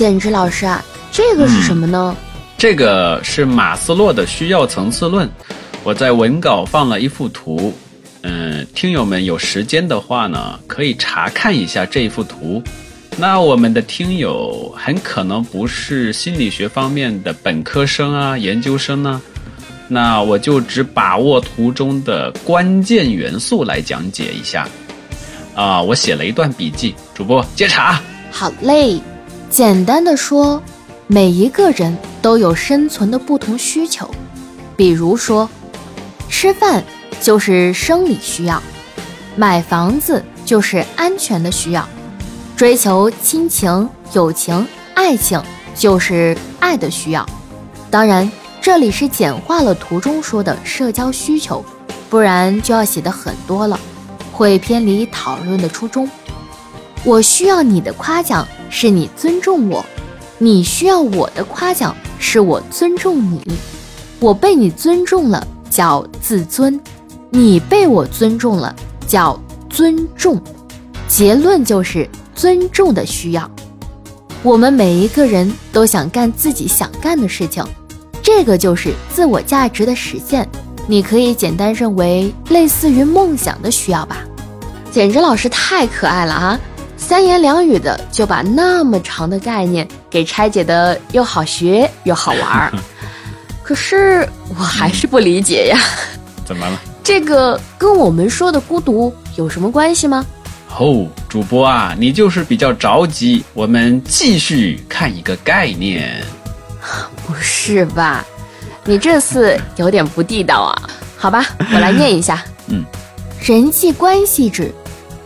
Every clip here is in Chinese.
简直老师啊，这个是什么呢？这个是马斯洛的需要层次论。我在文稿放了一幅图，嗯，听友们有时间的话呢，可以查看一下这一幅图。那我们的听友很可能不是心理学方面的本科生啊、研究生呢，那我就只把握图中的关键元素来讲解一下。啊，我写了一段笔记，主播接茬。好嘞，简单的说，每一个人都有生存的不同需求，比如说，吃饭就是生理需要，买房子就是安全的需要。追求亲情、友情、爱情，就是爱的需要。当然，这里是简化了图中说的社交需求，不然就要写的很多了，会偏离讨论的初衷。我需要你的夸奖，是你尊重我；你需要我的夸奖，是我尊重你。我被你尊重了，叫自尊；你被我尊重了，叫尊重。结论就是。尊重的需要，我们每一个人都想干自己想干的事情，这个就是自我价值的实现。你可以简单认为类似于梦想的需要吧。简直老师太可爱了啊！三言两语的就把那么长的概念给拆解的又好学又好玩儿。可是我还是不理解呀。怎么了？这个跟我们说的孤独有什么关系吗？哦，主播啊，你就是比较着急。我们继续看一个概念。不是吧？你这次有点不地道啊。好吧，我来念一下。嗯，人际关系指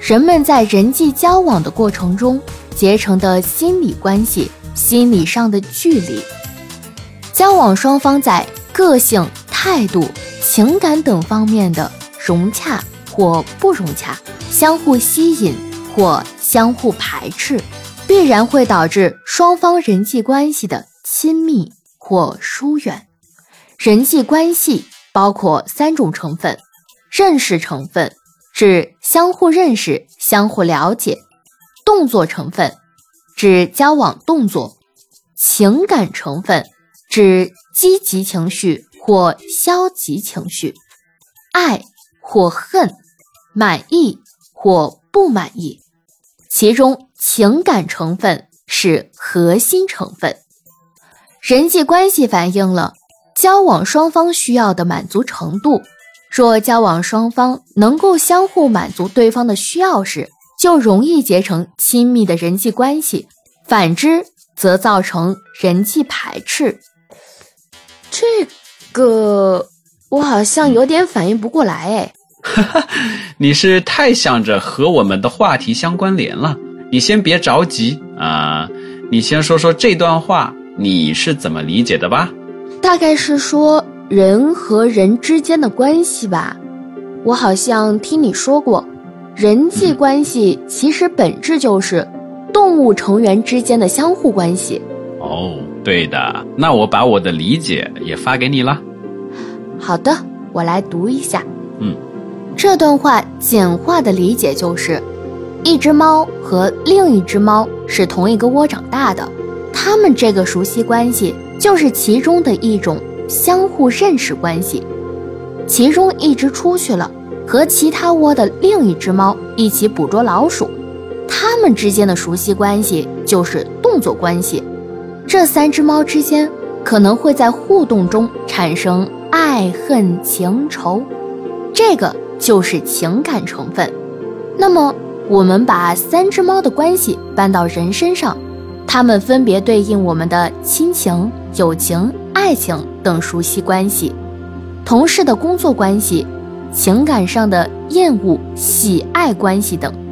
人们在人际交往的过程中结成的心理关系，心理上的距离。交往双方在个性、态度、情感等方面的融洽或不融洽。相互吸引或相互排斥，必然会导致双方人际关系的亲密或疏远。人际关系包括三种成分：认识成分指相互认识、相互了解；动作成分指交往动作；情感成分指积极情绪或消极情绪，爱或恨，满意。或不满意，其中情感成分是核心成分。人际关系反映了交往双方需要的满足程度。若交往双方能够相互满足对方的需要时，就容易结成亲密的人际关系；反之，则造成人际排斥。这个我好像有点反应不过来哎。哈哈，你是太想着和我们的话题相关联了。你先别着急啊，你先说说这段话你是怎么理解的吧？大概是说人和人之间的关系吧。我好像听你说过，人际关系其实本质就是动物成员之间的相互关系。哦，对的。那我把我的理解也发给你了。好的，我来读一下。嗯。这段话简化的理解就是，一只猫和另一只猫是同一个窝长大的，它们这个熟悉关系就是其中的一种相互认识关系。其中一只出去了，和其他窝的另一只猫一起捕捉老鼠，它们之间的熟悉关系就是动作关系。这三只猫之间可能会在互动中产生爱恨情仇，这个。就是情感成分。那么，我们把三只猫的关系搬到人身上，它们分别对应我们的亲情、友情、爱情等熟悉关系；同事的工作关系、情感上的厌恶、喜爱关系等。